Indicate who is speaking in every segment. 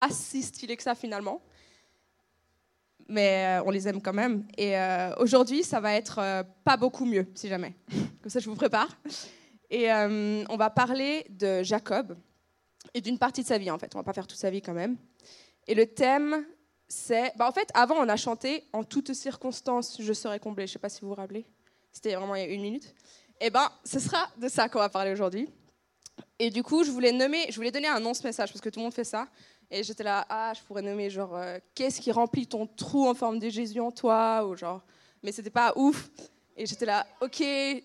Speaker 1: pas si stylés que ça finalement. Mais euh, on les aime quand même. Et euh, aujourd'hui, ça va être euh, pas beaucoup mieux, si jamais. Comme ça, je vous prépare. Et on va parler de Jacob et d'une partie de sa vie, en fait. On va pas faire toute sa vie quand même. Et le thème, c'est. Bah, en fait, avant, on a chanté En toutes circonstances, je serai comblé. Je sais pas si vous vous rappelez. C'était vraiment il y a une minute. Et ben, ce sera de ça qu'on va parler aujourd'hui. Et du coup, je voulais nommer, je voulais donner un nom ce message parce que tout le monde fait ça. Et j'étais là, ah, je pourrais nommer genre, euh, qu'est-ce qui remplit ton trou en forme de Jésus en toi? Ou genre, mais c'était pas ouf. Et j'étais là, ok,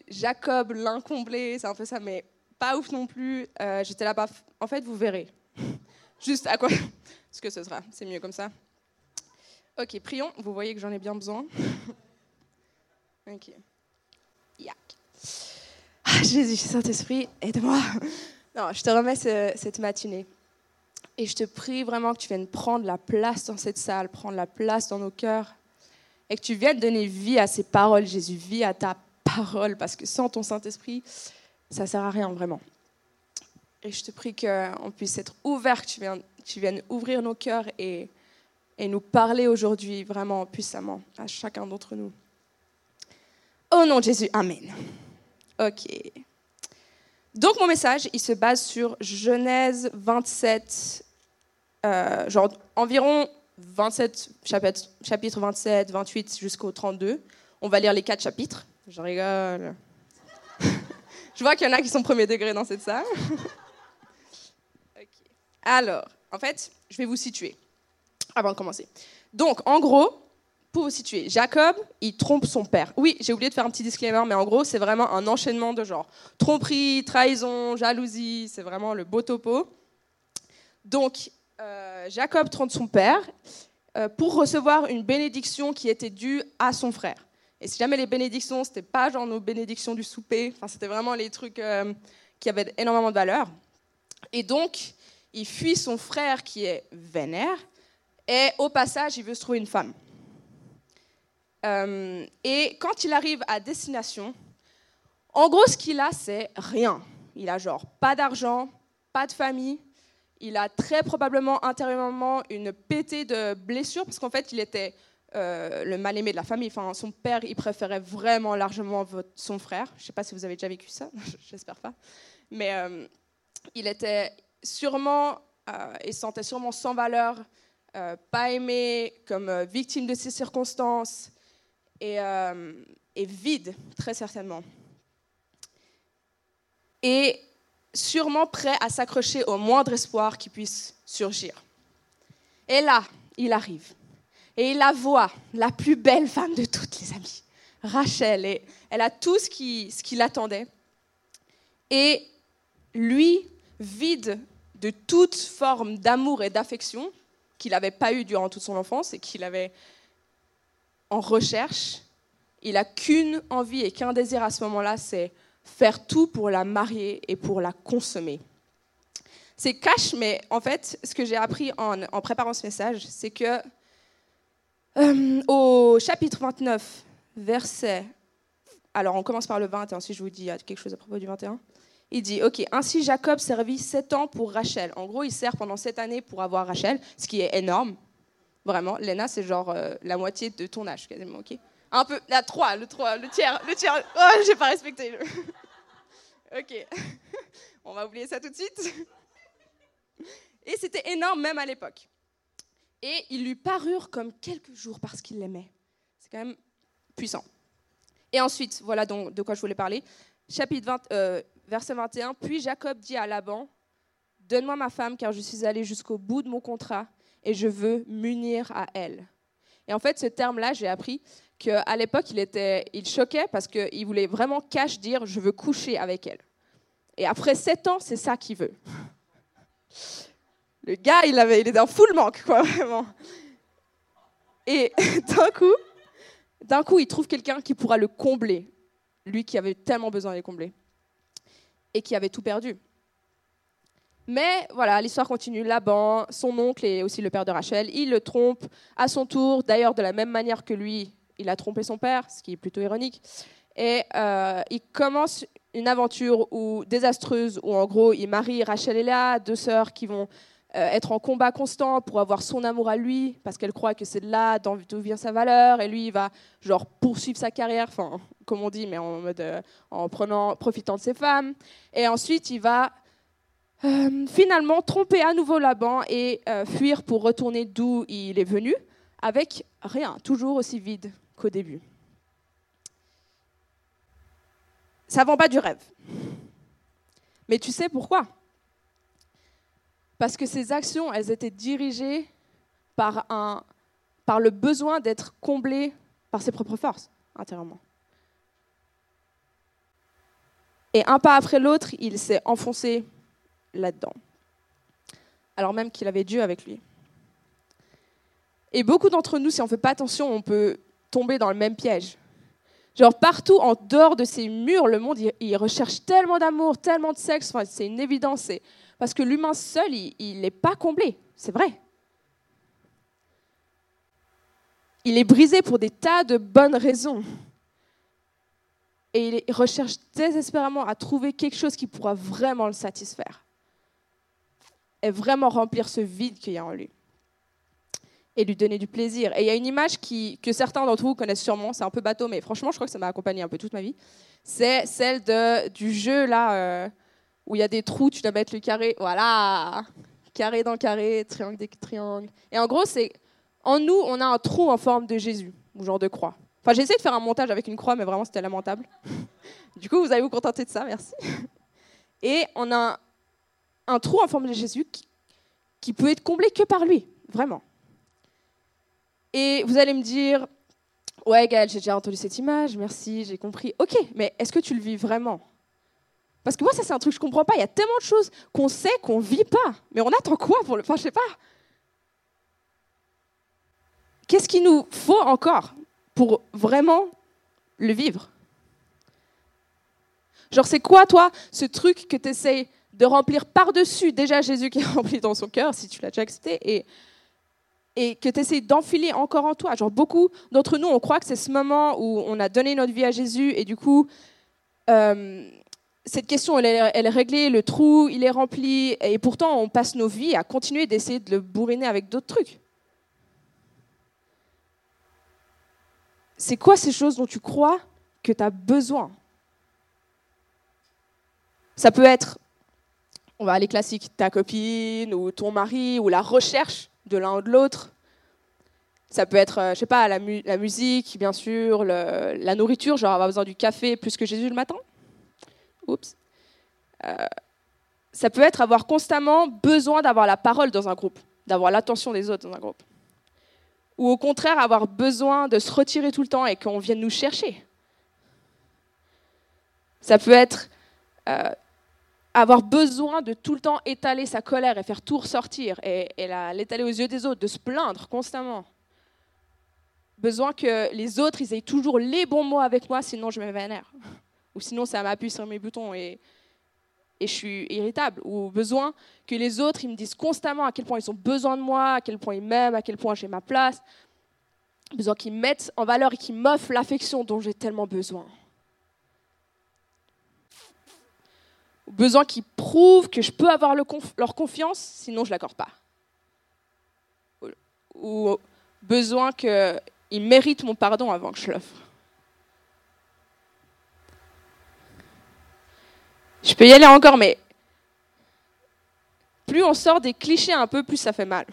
Speaker 1: Jacob l'incomblé, c'est un peu ça, mais pas ouf non plus. Euh, j'étais là, pas. en fait, vous verrez. Juste à quoi ce que ce sera. C'est mieux comme ça. Ok, prions. Vous voyez que j'en ai bien besoin. ok. Yak. Ah, Jésus, Saint-Esprit, aide-moi. Non, je te remets cette matinée. Et je te prie vraiment que tu viennes prendre la place dans cette salle, prendre la place dans nos cœurs. Et que tu viennes donner vie à ces paroles, Jésus, vie à ta parole. Parce que sans ton Saint-Esprit, ça ne sert à rien vraiment. Et je te prie qu'on puisse être ouvert, que tu viennes, tu viennes ouvrir nos cœurs et, et nous parler aujourd'hui vraiment puissamment à chacun d'entre nous. Au nom de Jésus, Amen. Ok. Donc mon message, il se base sur Genèse 27, euh, genre environ 27 chapitres, chapitre 27, 28 jusqu'au 32. On va lire les quatre chapitres. Je rigole. Je vois qu'il y en a qui sont premier degré dans cette salle. Alors, en fait, je vais vous situer avant de commencer. Donc, en gros, pour vous situer, Jacob, il trompe son père. Oui, j'ai oublié de faire un petit disclaimer, mais en gros, c'est vraiment un enchaînement de genre tromperie, trahison, jalousie, c'est vraiment le beau topo. Donc, euh, Jacob trompe son père euh, pour recevoir une bénédiction qui était due à son frère. Et si jamais les bénédictions, c'était pas genre nos bénédictions du souper, enfin c'était vraiment les trucs euh, qui avaient énormément de valeur. Et donc, il fuit son frère qui est vénère, et au passage, il veut se trouver une femme. et quand il arrive à destination, en gros, ce qu'il a, c'est rien. Il a genre pas d'argent, pas de famille, il a très probablement intérieurement une pétée de blessures, parce qu'en fait, il était euh, le mal-aimé de la famille. Enfin, son père, il préférait vraiment largement son frère. Je ne sais pas si vous avez déjà vécu ça, j'espère pas. Mais euh, il était sûrement, euh, il se sentait sûrement sans valeur, pas aimé, comme victime de ses circonstances, et, et vide, très certainement. Et sûrement prêt à s'accrocher au moindre espoir qui puisse surgir. Et là, il arrive. Et il la voit, la plus belle femme de toutes les amies, Rachel. Et elle a tout ce qui, ce l'attendait. Et lui, vide de toute forme d'amour et d'affection qu'il n'avait pas eu durant toute son enfance et qu'il avait en recherche, il n'a qu'une envie et qu'un désir à ce moment-là, c'est faire tout pour la marier et pour la consommer. C'est cash, mais en fait, ce que j'ai appris en, préparant ce message, c'est que euh, au chapitre 29, verset. Alors, on commence par le 20, et ensuite je vous dis quelque chose à propos du 21. Il dit Ok, ainsi Jacob servit sept ans pour Rachel. En gros, il sert pendant sept années pour avoir Rachel, ce qui est énorme. Vraiment, Lena, c'est genre euh, la moitié de ton âge, quasiment, ok? Un peu. La 3, le 3, le tiers, le tiers. Oh, j'ai pas respecté. ok. On va oublier ça tout de suite. Et c'était énorme même à l'époque. Et ils lui parurent comme quelques jours parce qu'il l'aimait. C'est quand même puissant. Et ensuite, voilà donc de quoi je voulais parler. Chapitre 20, euh, verset 21. Puis Jacob dit à Laban Donne-moi ma femme, car je suis allé jusqu'au bout de mon contrat et je veux m'unir à elle. Et en fait, ce terme-là, j'ai appris, qu'à l'époque, il, était, il choquait parce qu'il voulait vraiment cash dire je veux coucher avec elle. Et après sept ans, c'est ça qu'il veut. Le gars, il, avait, il était en full manque, quoi, vraiment. Et d'un coup, d'un coup, il trouve quelqu'un qui pourra le combler. Lui qui avait tellement besoin de le combler. Et qui avait tout perdu. Mais voilà, l'histoire continue. Laban, son oncle et aussi le père de Rachel, il le trompe à son tour, d'ailleurs de la même manière que lui, il a trompé son père, ce qui est plutôt ironique. Et euh, il commence une aventure où, désastreuse où en gros il marie Rachel et Léa, deux sœurs qui vont euh, être en combat constant pour avoir son amour à lui, parce qu'elle croit que c'est de là d'où vient sa valeur, et lui, il va genre poursuivre sa carrière, enfin, comme on dit, mais en mode euh, en prenant, profitant de ses femmes. Et ensuite, il va euh, finalement tromper à nouveau Laban et fuir pour retourner d'où il est venu, avec rien, toujours aussi vide qu'au début. Ça vend pas du rêve. Mais tu sais pourquoi? Parce que ces actions, elles étaient dirigées par, un, par le besoin d'être comblées par ses propres forces, intérieurement. Et un pas après l'autre, il s'est enfoncé là-dedans. Alors même qu'il avait Dieu avec lui. Et beaucoup d'entre nous, si on ne fait pas attention, on peut tomber dans le même piège. Genre partout en dehors de ces murs, le monde, il, recherche tellement d'amour, tellement de sexe, enfin, c'est une évidence. Parce que l'humain seul, il n'est pas comblé, c'est vrai. Il est brisé pour des tas de bonnes raisons. Et il recherche désespérément à trouver quelque chose qui pourra vraiment le satisfaire. Et vraiment remplir ce vide qu'il y a en lui et lui donner du plaisir. Et il y a une image qui, que certains d'entre vous connaissent sûrement, c'est un peu bateau, mais franchement, je crois que ça m'a accompagné un peu toute ma vie. C'est celle de, du jeu là euh, où il y a des trous, tu dois mettre le carré, voilà, carré dans carré, triangle des triangle. Et en gros, c'est en nous, on a un trou en forme de Jésus, ou genre de croix. Enfin, j'ai essayé de faire un montage avec une croix, mais vraiment, c'était lamentable. du coup, vous allez vous contenter de ça, merci. Et on a un trou en forme de Jésus qui, peut être comblé que par lui, vraiment. Et vous allez me dire, ouais Gaël, j'ai déjà entendu cette image, merci, j'ai compris. Ok, mais est-ce que tu le vis vraiment? Parce que moi, ça c'est un truc que je comprends pas. Il y a tellement de choses qu'on sait qu'on vit pas. Mais on attend quoi pour le... Enfin, je sais pas. Qu'est-ce qu'il nous faut encore pour vraiment le vivre? Genre, c'est quoi, toi, ce truc que tu essayes de remplir par-dessus déjà Jésus qui est rempli dans son cœur, si tu l'as déjà accepté, et et que tu essaies d'enfiler encore en toi. Genre beaucoup d'entre nous, on croit que c'est ce moment où on a donné notre vie à Jésus et du coup, euh, cette question, elle est, elle est, réglée, le trou, il est rempli et pourtant, on passe nos vies à continuer d'essayer de le bourriner avec d'autres trucs. C'est quoi ces choses dont tu crois que tu as besoin? Ça peut être, on va aller classique, ta copine ou ton mari ou la recherche de l'un ou de l'autre. Ça peut être, euh, je sais pas, la, musique, bien sûr, la nourriture, genre avoir besoin du café plus que Jésus le matin. Oups. Euh, ça peut être avoir constamment besoin d'avoir la parole dans un groupe, d'avoir l'attention des autres dans un groupe. Ou au contraire, avoir besoin de se retirer tout le temps et qu'on vienne nous chercher. Ça peut être euh, avoir besoin de tout le temps étaler sa colère et faire tout ressortir et, l'étaler aux yeux des autres, de se plaindre constamment. Besoin que les autres, ils aient toujours les bons mots avec moi, sinon je me vénère. Ou sinon ça m'appuie sur mes boutons et, je suis irritable. Ou besoin que les autres, ils me disent constamment à quel point ils ont besoin de moi, à quel point ils m'aiment, à quel point j'ai ma place. Besoin qu'ils mettent en valeur et qu'ils m'offrent l'affection dont j'ai tellement besoin. Besoin qu'ils prouvent que je peux avoir leur confiance, sinon je ne l'accorde pas. Ou besoin qu'ils méritent mon pardon avant que je l'offre. Je peux y aller encore, mais plus on sort des clichés un peu, plus ça fait mal.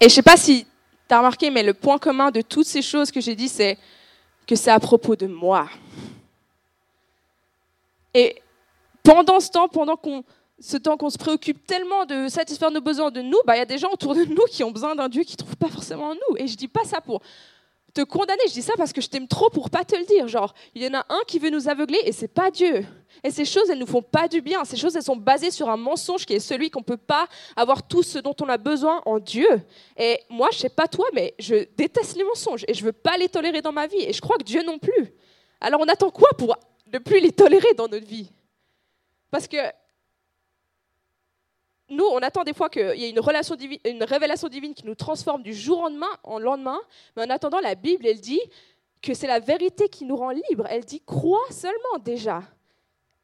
Speaker 1: Et je ne sais pas si tu as remarqué, mais le point commun de toutes ces choses que j'ai dit, c'est que c'est à propos de moi. Et pendant ce temps, pendant qu'on, ce temps qu'on se préoccupe tellement de satisfaire nos besoins de nous, bah, il y a des gens autour de nous qui ont besoin d'un Dieu qui ne trouvent pas forcément en nous. Et je ne dis pas ça pour te condamner, je dis ça parce que je t'aime trop pour pas te le dire. Genre, il y en a un qui veut nous aveugler et c'est pas Dieu. Et ces choses, elles nous font pas du bien. Ces choses, elles sont basées sur un mensonge qui est celui qu'on peut pas avoir tout ce dont on a besoin en Dieu. Et moi, je sais pas toi, mais je déteste les mensonges et je veux pas les tolérer dans ma vie. Et je crois que Dieu non plus. Alors on attend quoi pour ne plus les tolérer dans notre vie? Parce que nous, on attend des fois qu'il y ait une, relation divine, une révélation divine qui nous transforme du jour au lendemain, en lendemain, mais en attendant, la Bible, elle dit que c'est la vérité qui nous rend libres. Elle dit crois seulement déjà.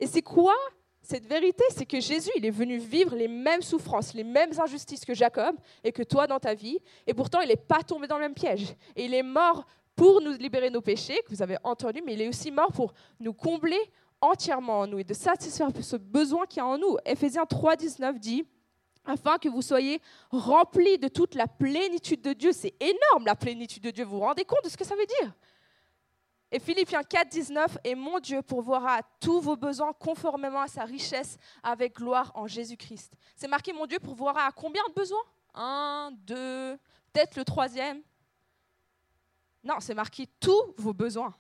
Speaker 1: Et c'est quoi cette vérité, c'est que Jésus, il est venu vivre les mêmes souffrances, les mêmes injustices que Jacob et que toi dans ta vie, et pourtant il n'est pas tombé dans le même piège. Et il est mort pour nous libérer nos péchés, que vous avez entendu, mais il est aussi mort pour nous combler entièrement en nous et de satisfaire ce besoin qu'il y a en nous. Éphésiens 3, 19 dit afin que vous soyez remplis de toute la plénitude de Dieu. C'est énorme la plénitude de Dieu. Vous vous rendez compte de ce que ça veut dire? Et Philippiens 4, 19, et mon Dieu pourvoira à tous vos besoins conformément à sa richesse avec gloire en Jésus-Christ. C'est marqué mon Dieu pourvoira à combien de besoins? Un, deux, peut-être le troisième. Non, c'est marqué tous vos besoins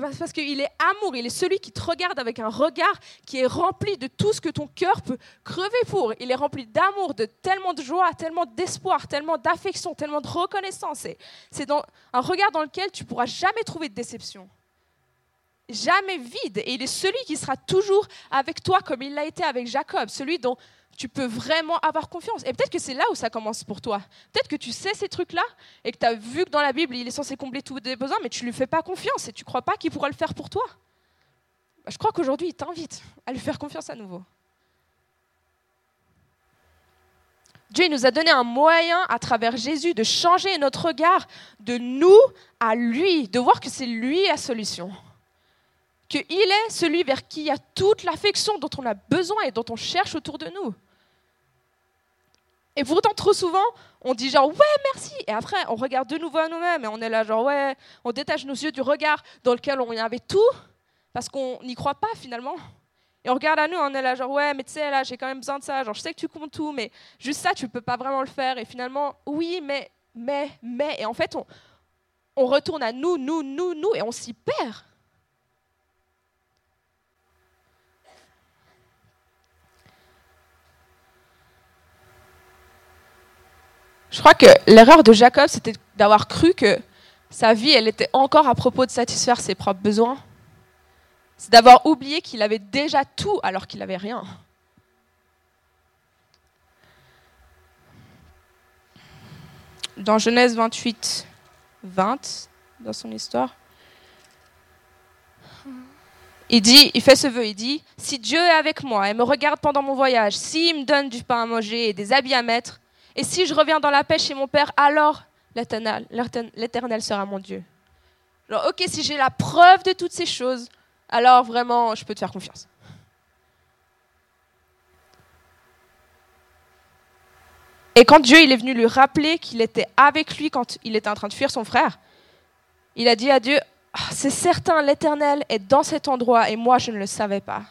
Speaker 1: parce qu'il est amour, il est celui qui te regarde avec un regard qui est rempli de tout ce que ton cœur peut crever pour. Il est rempli d'amour, de tellement de joie, tellement d'espoir, tellement d'affection, tellement de reconnaissance. C'est un regard dans lequel tu pourras jamais trouver de déception. Jamais vide. Et il est celui qui sera toujours avec toi comme il l'a été avec Jacob, celui dont tu peux vraiment avoir confiance. Et peut-être que c'est là où ça commence pour toi. Peut-être que tu sais ces trucs-là et que tu as vu que dans la Bible, il est censé combler tous tes besoins, mais tu ne lui fais pas confiance et tu ne crois pas qu'il pourra le faire pour toi. Bah, je crois qu'aujourd'hui, il t'invite à lui faire confiance à nouveau. Dieu nous a donné un moyen à travers Jésus de changer notre regard de nous à lui, de voir que c'est lui la solution. Qu'il est celui vers qui il y a toute l'affection dont on a besoin et dont on cherche autour de nous. Et pourtant, trop souvent, on dit genre ouais, merci. Et après, on regarde de nouveau à nous-mêmes et on est là genre ouais, on détache nos yeux du regard dans lequel on y avait tout parce qu'on n'y croit pas finalement. Et on regarde à nous, on est là genre ouais, mais tu sais, là, j'ai quand même besoin de ça. Genre, je sais que tu comptes tout, mais juste ça, tu ne peux pas vraiment le faire. Et finalement, oui, mais, mais, mais. Et en fait, on, on retourne à nous, nous, nous, nous, et on s'y perd. Je crois que l'erreur de Jacob, c'était d'avoir cru que sa vie, elle était encore à propos de satisfaire ses propres besoins. C'est d'avoir oublié qu'il avait déjà tout alors qu'il n'avait rien. Dans Genèse 28, 20, dans son histoire, il dit, il fait ce vœu, il dit, si Dieu est avec moi et me regarde pendant mon voyage, s'il me donne du pain à manger et des habits à mettre, et si je reviens dans la paix chez mon Père, alors l'Éternel sera mon Dieu. Alors, ok, si j'ai la preuve de toutes ces choses, alors vraiment, je peux te faire confiance. Et quand Dieu il est venu lui rappeler qu'il était avec lui quand il était en train de fuir son frère, il a dit à Dieu, ah, c'est certain, l'Éternel est dans cet endroit et moi je ne le savais pas.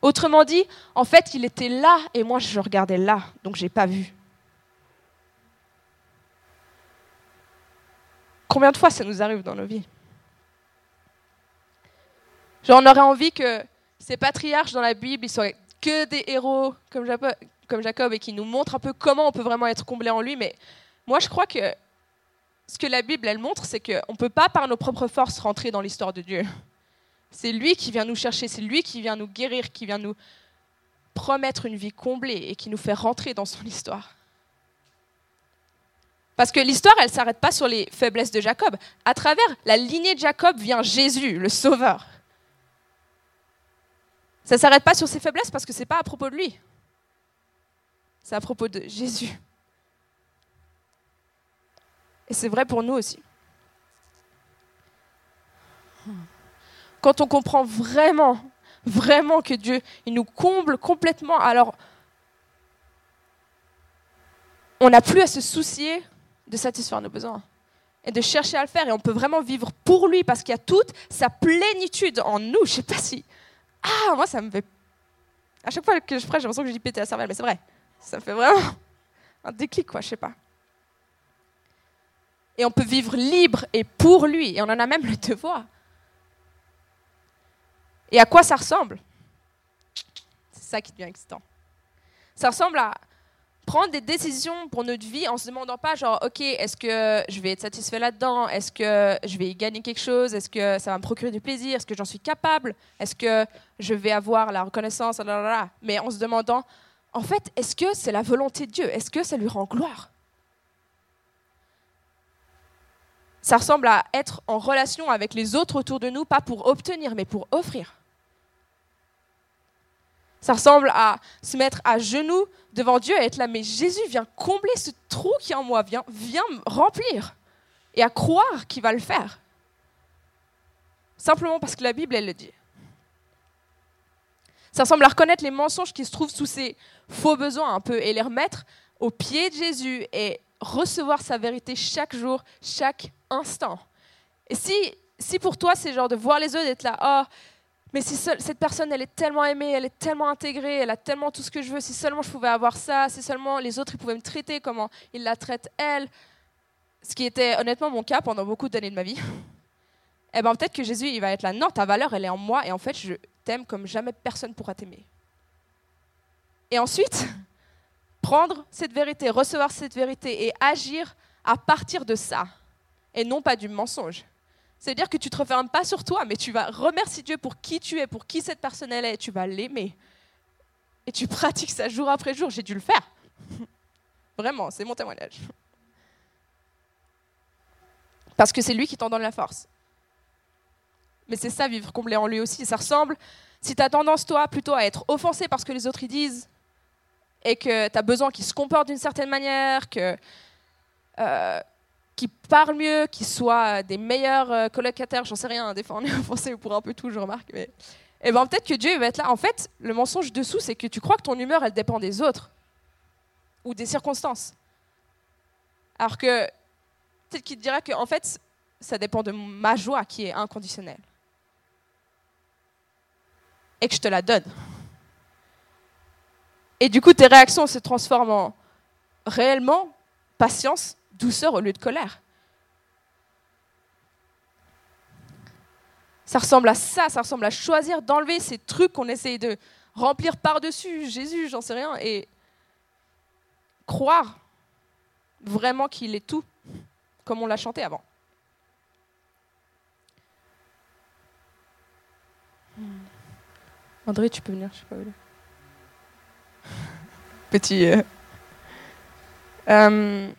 Speaker 1: Autrement dit, en fait, il était là et moi je regardais là, donc je n'ai pas vu. Combien de fois ça nous arrive dans nos vies? Genre, on aurait envie que ces patriarches dans la Bible, ils soient que des héros comme Jacob, comme Jacob et qui nous montrent un peu comment on peut vraiment être comblé en lui. Mais moi, je crois que ce que la Bible, elle montre, c'est qu'on ne peut pas par nos propres forces rentrer dans l'histoire de Dieu. C'est lui qui vient nous chercher, c'est lui qui vient nous guérir, qui vient nous promettre une vie comblée et qui nous fait rentrer dans son histoire. Parce que l'histoire, elle ne s'arrête pas sur les faiblesses de Jacob. À travers la lignée de Jacob vient Jésus, le Sauveur. Ça ne s'arrête pas sur ses faiblesses parce que ce n'est pas à propos de lui. C'est à propos de Jésus. Et c'est vrai pour nous aussi. Quand on comprend vraiment, vraiment que Dieu, il nous comble complètement, alors on n'a plus à se soucier de satisfaire nos besoins et de chercher à le faire. Et on peut vraiment vivre pour lui parce qu'il y a toute sa plénitude en nous. Je sais pas si. Ah, moi, ça me fait. À chaque fois que je ferai, j'ai l'impression que je dis péter la cervelle, mais c'est vrai. Ça me fait vraiment un déclic, quoi, je sais pas. Et on peut vivre libre et pour lui. Et on en a même le devoir. Et à quoi ça ressemble? C'est ça qui devient excitant. Ça ressemble à prendre des décisions pour notre vie en se demandant pas genre ok est-ce que je vais être satisfait là-dedans? Est-ce que je vais y gagner quelque chose? Est-ce que ça va me procurer du plaisir? Est-ce que j'en suis capable? Est-ce que je vais avoir la reconnaissance? Mais en se demandant en fait est-ce que c'est la volonté de Dieu? Est-ce que ça lui rend gloire? Ça ressemble à être en relation avec les autres autour de nous pas pour obtenir mais pour offrir Ça ressemble à se mettre à genoux devant Dieu et être là, mais Jésus vient combler ce trou qui est en moi, vient, vient me remplir et à croire qu'il va le faire. Simplement parce que la Bible, elle le dit. Ça ressemble à reconnaître les mensonges qui se trouvent sous ces faux besoins un peu et les remettre au pied de Jésus et recevoir sa vérité chaque jour, chaque instant. Et si, si pour toi c'est genre de voir les autres, d'être là, oh, mais si cette personne, elle est tellement aimée, elle est tellement intégrée, elle a tellement tout ce que je veux, si seulement je pouvais avoir ça, si seulement les autres pouvaient me traiter comment ils la traitent elle, ce qui était honnêtement mon cas pendant beaucoup d'années de ma vie, eh ben peut-être que Jésus il va être là, non, ta valeur elle est en moi et en fait je t'aime comme jamais personne pourra t'aimer. Et ensuite, prendre cette vérité, recevoir cette vérité et agir à partir de ça et non pas du mensonge. C'est-à-dire que tu te refermes pas sur toi, mais tu vas remercier Dieu pour qui tu es, pour qui cette personne est, et tu vas l'aimer. Et tu pratiques ça jour après jour. J'ai dû le faire. Vraiment, c'est mon témoignage. Parce que c'est lui qui t'en donne la force. Mais c'est ça, vivre comblé en lui aussi. Ça ressemble, si tu as tendance, toi, plutôt à être offensé parce que les autres disent, et que tu as besoin qu'ils se comportent d'une certaine manière, que euh, qui parlent mieux, qui soient des meilleurs euh, colocataires, j'en sais rien, des fois on est offensé pour un peu tout, je remarque, mais eh ben peut-être que Dieu va être là. En fait, le mensonge dessous, c'est que tu crois que ton humeur, elle dépend des autres ou des circonstances. Alors que peut-être qu'il te dira que en fait, ça dépend de ma joie qui est inconditionnelle et que je te la donne. Et du coup, tes réactions se transforment en réellement patience douceur au lieu de colère. Ça ressemble à ça, ça ressemble à choisir d'enlever ces trucs qu'on essaye de remplir par-dessus Jésus, j'en sais rien, et croire vraiment qu'il est tout, comme on l'a chanté avant. André, tu peux venir, je sais pas où Petit. Euh, euh,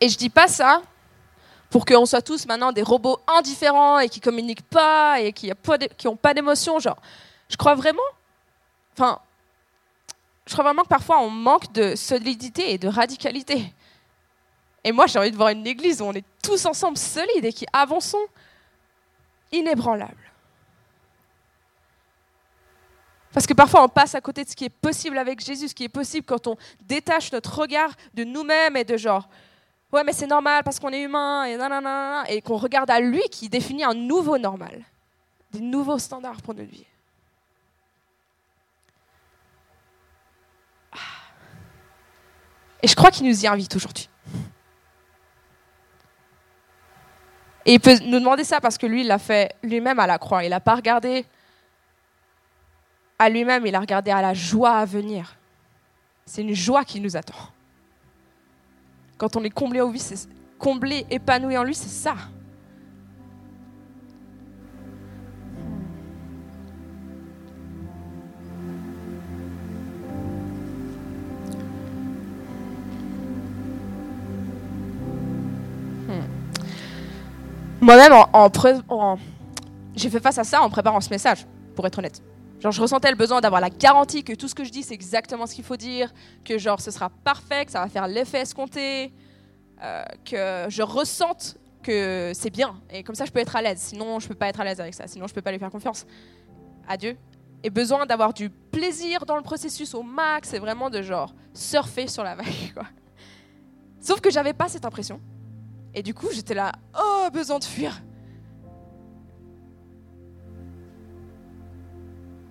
Speaker 1: et je dis pas ça pour qu'on soit tous maintenant des robots indifférents et qui communiquent pas et qui n'ont pas d'émotion. Genre, je crois vraiment, enfin, je crois vraiment que parfois on manque de solidité et de radicalité. Et moi, j'ai envie de voir une église où on est tous ensemble solides et qui avançons inébranlables. Parce que parfois on passe à côté de ce qui est possible avec Jésus, ce qui est possible quand on détache notre regard de nous-mêmes et de genre, ouais, mais c'est normal parce qu'on est humain et et qu'on regarde à lui qui définit un nouveau normal, des nouveaux standards pour notre vie. Ah. Et je crois qu'il nous y invite aujourd'hui. Et il peut nous demander ça parce que lui, il l'a fait lui-même à la croix. Il n'a pas regardé à lui-même, il a regardé à la joie à venir. C'est une joie qui nous attend. Quand on est comblé au vie, c'est comblé, épanoui en lui, c'est ça. Hmm. Moi-même, en, j'ai fait face à ça en préparant ce message, pour être honnête. Genre, je ressentais le besoin d'avoir la garantie que tout ce que je dis, c'est exactement ce qu'il faut dire, que genre, ce sera parfait, que ça va faire l'effet escompté, euh, que je ressente que c'est bien. Et comme ça, je peux être à l'aise. Sinon, je peux pas être à l'aise avec ça. Sinon, je peux pas lui faire confiance à Dieu. Et besoin d'avoir du plaisir dans le processus au max. C'est vraiment de genre surfer sur la vague. Quoi. Sauf que j'avais pas cette impression. Et du coup, j'étais là, oh, besoin de fuir.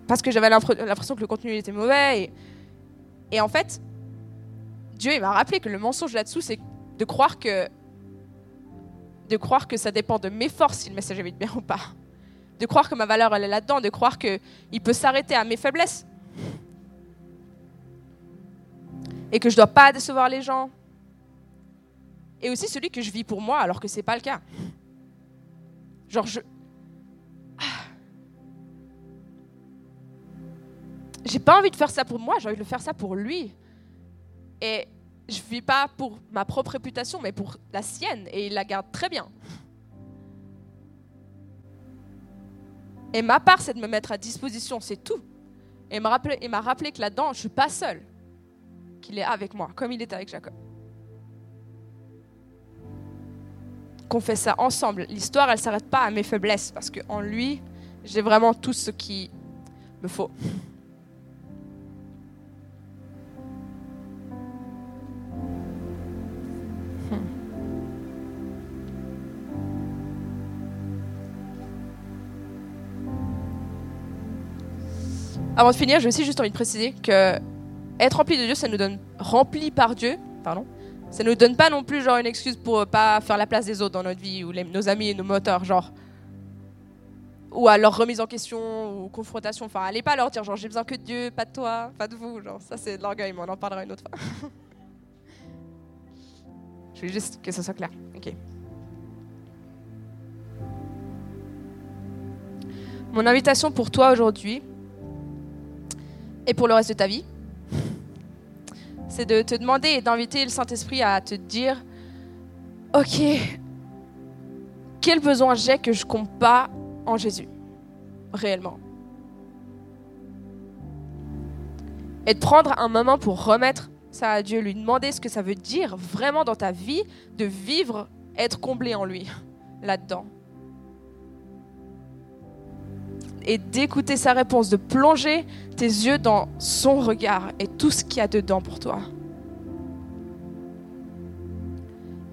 Speaker 1: Parce que j'avais l'impression que le contenu était mauvais. Et, en fait, Dieu il m'a rappelé que le mensonge là-dessous, c'est de croire que de croire que ça dépend de mes forces si le message est bien ou pas. De croire que ma valeur elle est là-dedans, de croire qu'il peut s'arrêter à mes faiblesses. Et que je dois pas décevoir les gens. Et aussi celui que je vis pour moi alors que ce n'est pas le cas. Genre je j'ai pas envie de faire ça pour moi, j'ai envie de faire ça pour lui. Et je vis pas pour ma propre réputation, mais pour la sienne, et il la garde très bien. Et ma part, c'est de me mettre à disposition, c'est tout. Et il m'a rappelé, rappelé que là-dedans, je suis pas seule, qu'il est avec moi, comme il était avec Jacob. Qu'on fait ça ensemble. L'histoire, elle s'arrête pas à mes faiblesses, parce qu'en lui, j'ai vraiment tout ce qui me faut. Avant de finir, j'ai aussi juste envie de préciser que être rempli de Dieu, ça nous donne rempli par Dieu, pardon. Ça nous donne pas non plus genre une excuse pour pas faire la place des autres dans notre vie ou nos amis nos moteurs, genre ou à leur remise en question ou confrontation. Enfin, allez pas leur dire genre j'ai besoin que de Dieu, pas de toi, pas de vous. Genre ça c'est de l'orgueil, mais on en parlera une autre fois. Je veux juste que ça soit clair. Ok. Mon invitation pour toi aujourd'hui, et pour le reste de ta vie, c'est de te demander et d'inviter le Saint-Esprit à te dire, ok, quel besoin j'ai que je compte pas en Jésus, réellement? Et de prendre un moment pour remettre ça à Dieu, lui demander ce que ça veut dire vraiment dans ta vie de vivre, être comblé en lui, là-dedans et d'écouter sa réponse, de plonger tes yeux dans son regard et tout ce qu'il y a dedans pour toi.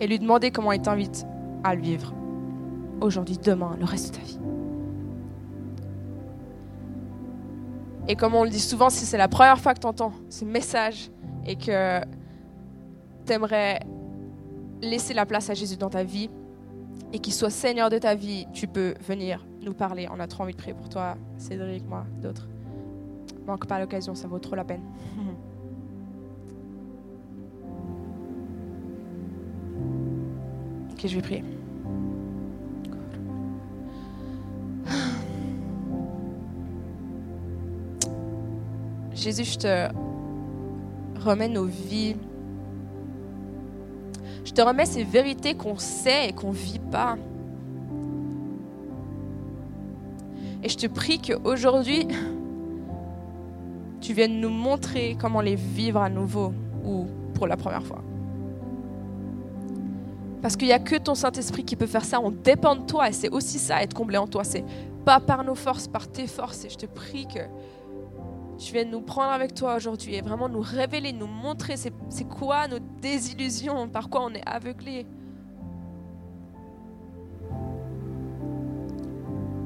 Speaker 1: Et lui demander comment il t'invite à le vivre aujourd'hui, demain, le reste de ta vie. Et comme on le dit souvent, si c'est la première fois que tu entends ce message et que tu aimerais laisser la place à Jésus dans ta vie et qu'il soit Seigneur de ta vie, tu peux venir nous parler. On a trop envie de prier pour toi, Cédric, moi, d'autres. Manque pas l'occasion, ça vaut trop la peine. ok, je vais prier. Jésus, je te remets nos vies. Je te remets ces vérités qu'on sait et qu'on ne vit pas. Et je te prie qu'aujourd'hui, tu viennes nous montrer comment les vivre à nouveau ou pour la première fois. Parce qu'il n'y a que ton Saint-Esprit qui peut faire ça. On dépend de toi et c'est aussi ça, être comblé en toi. C'est pas par nos forces, par tes forces. Et je te prie que tu viennes nous prendre avec toi aujourd'hui et vraiment nous révéler, nous montrer c'est quoi nos désillusions, par quoi on est aveuglé.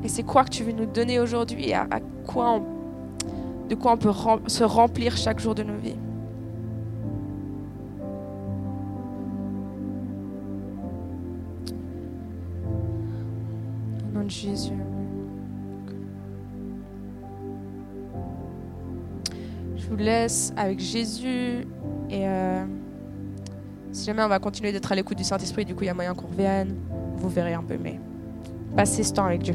Speaker 1: Et c'est quoi que tu veux nous donner aujourd'hui et à, quoi de quoi on peut se remplir chaque jour de nos vies? Au nom de Jésus. Je vous laisse avec Jésus et euh, si jamais on va continuer d'être à l'écoute du Saint-Esprit, du coup il y a moyen qu'on revienne, vous verrez un peu, mais passez ce temps avec Dieu.